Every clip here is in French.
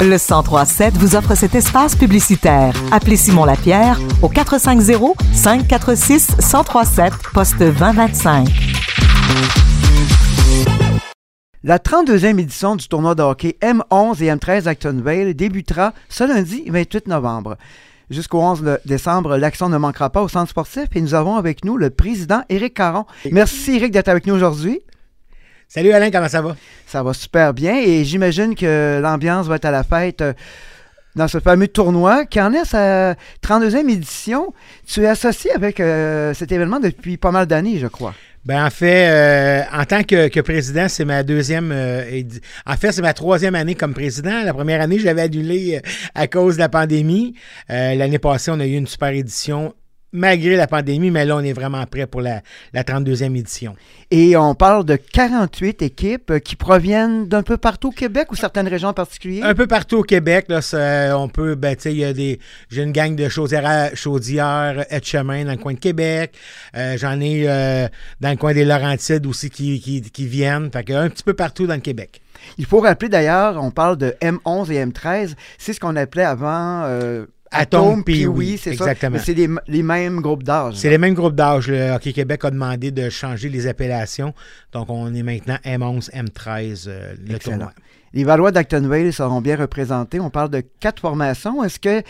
Le 1037 vous offre cet espace publicitaire. Appelez Simon Lapierre au 450 546 1037 poste 2025. La 32e édition du tournoi de hockey M11 et M13 Actonville débutera ce lundi 28 novembre. Jusqu'au 11 décembre, l'action ne manquera pas au centre sportif et nous avons avec nous le président Éric Caron. Merci Éric d'être avec nous aujourd'hui. Salut Alain, comment ça va? Ça va super bien et j'imagine que l'ambiance va être à la fête euh, dans ce fameux tournoi qui en est sa 32e édition? Tu es associé avec euh, cet événement depuis pas mal d'années, je crois. Ben en fait, euh, en tant que, président, c'est ma deuxième. en fait, c'est ma troisième année comme président. La première année, je l'avais annulé à cause de la pandémie. L'année passée, on a eu une super édition malgré la pandémie, mais là, on est vraiment prêt pour la, 32e édition. Et on parle de 48 équipes euh, qui proviennent d'un peu partout au Québec ou certaines régions en particulier? Un peu partout au Québec. Là, on peut, ben, tu sais, il y a des. J'ai une gang de chaudières, chaudières chemin dans le coin de Québec. Euh, j'en ai euh, dans le coin des Laurentides aussi qui, qui, viennent. Fait que un petit peu partout dans le Québec. Il faut rappeler d'ailleurs, on parle de M11 et M13. C'est ce qu'on appelait avant Atome, puis oui, c'est ça. C'est les, mêmes groupes d'âge. C'est les mêmes groupes d'âge. Le Hockey Québec a demandé de changer les appellations. Donc, on est maintenant M11, M13, euh, le tournoi. Les Valois d'Actonville seront bien représentés. On parle de quatre formations. Est-ce que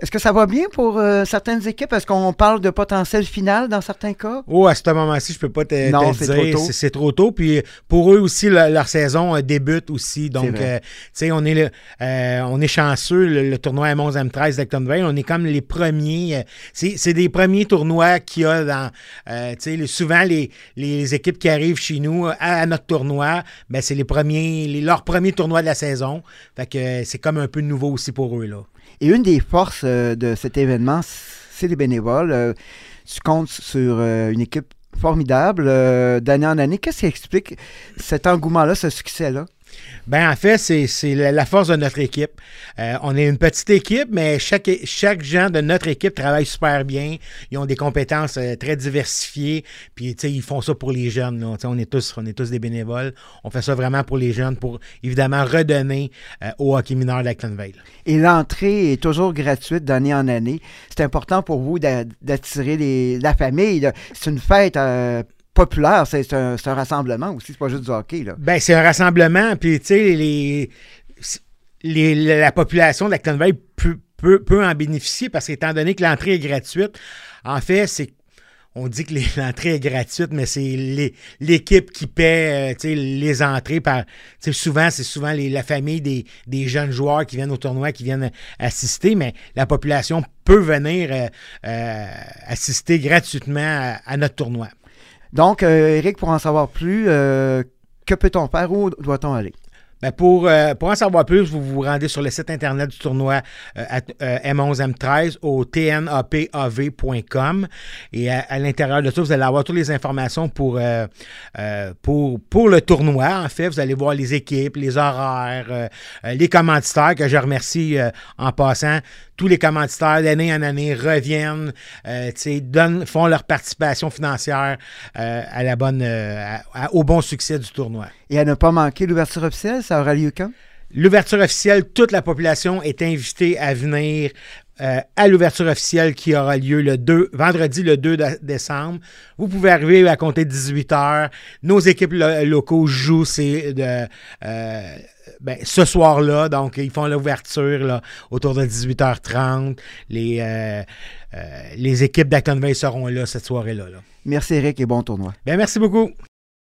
est-ce que ça va bien pour euh, certaines équipes? Est-ce qu'on parle de potentiel final dans certains cas? Oh, à ce moment-ci, je peux pas te, dire. C'est trop tôt. Puis pour eux aussi, leur saison euh, débute aussi. Donc, euh, tu sais, on, est on est chanceux. Le, tournoi M11, M13 d'Actonville, on est comme les premiers. c'est des premiers tournois qu'il y a dans. tu sais, souvent, les, les équipes qui arrivent chez nous à, notre tournoi, ben, c'est les premiers, les, leur premier tournoi de la saison. Fait que c'est comme un peu nouveau aussi pour eux. là. Et une des forces euh, de cet événement, c'est les bénévoles. Euh, tu comptes sur euh, une équipe formidable d'année en année. Qu'est-ce qui explique cet engouement-là, ce succès-là? Ben en fait, c'est la, force de notre équipe. Euh, on est une petite équipe, mais chaque, chaque gens de notre équipe travaille super bien. Ils ont des compétences euh, très diversifiées. Puis, tu sais, ils font ça pour les jeunes. On, est tous, on est tous des bénévoles. On fait ça vraiment pour les jeunes, pour évidemment redonner euh, au hockey mineur d'Actonville. Et l'entrée est toujours gratuite d'année en année. C'est important pour vous d'attirer la famille. C'est une fête populaire, c'est un, rassemblement aussi, c'est pas juste du hockey. Là. Ben, c'est un rassemblement, puis tu sais, les, la population d'Actonville peut, peut, peut en bénéficier parce qu'étant donné que l'entrée est gratuite, en fait, c'est on dit que l'entrée est gratuite, mais c'est l'équipe qui paie euh, les entrées. Par, souvent, c'est souvent la famille des, jeunes joueurs qui viennent au tournoi, qui viennent assister, mais la population peut venir euh, euh, assister gratuitement à, notre tournoi. Donc, euh, Eric, pour en savoir plus, euh, que peut-on faire? Où doit-on aller? Ben pour, euh, pour en savoir plus, vous vous rendez sur le site internet du tournoi M11M13 au tnapav.com et à, l'intérieur de ça, vous allez avoir toutes les informations pour, pour, pour le tournoi. En fait, vous allez voir les équipes, les horaires, les commanditaires que je remercie en passant tous les commanditaires d'année en année reviennent, euh, donnent, font leur participation financière euh, à la bonne, euh, au bon succès du tournoi. Et à ne pas manquer l'ouverture officielle, ça aura lieu quand? L'ouverture officielle, toute la population est invitée à venir à l'ouverture officielle qui aura lieu le 2, vendredi le 2 décembre. Vous pouvez arriver à compter 18 heures. Nos équipes locaux jouent de, ben, ce soir-là. Donc, ils font l'ouverture autour de 18h30. Les, euh, euh, les équipes d'Actonville seront là cette soirée-là. Merci Eric et bon tournoi. Ben, merci beaucoup.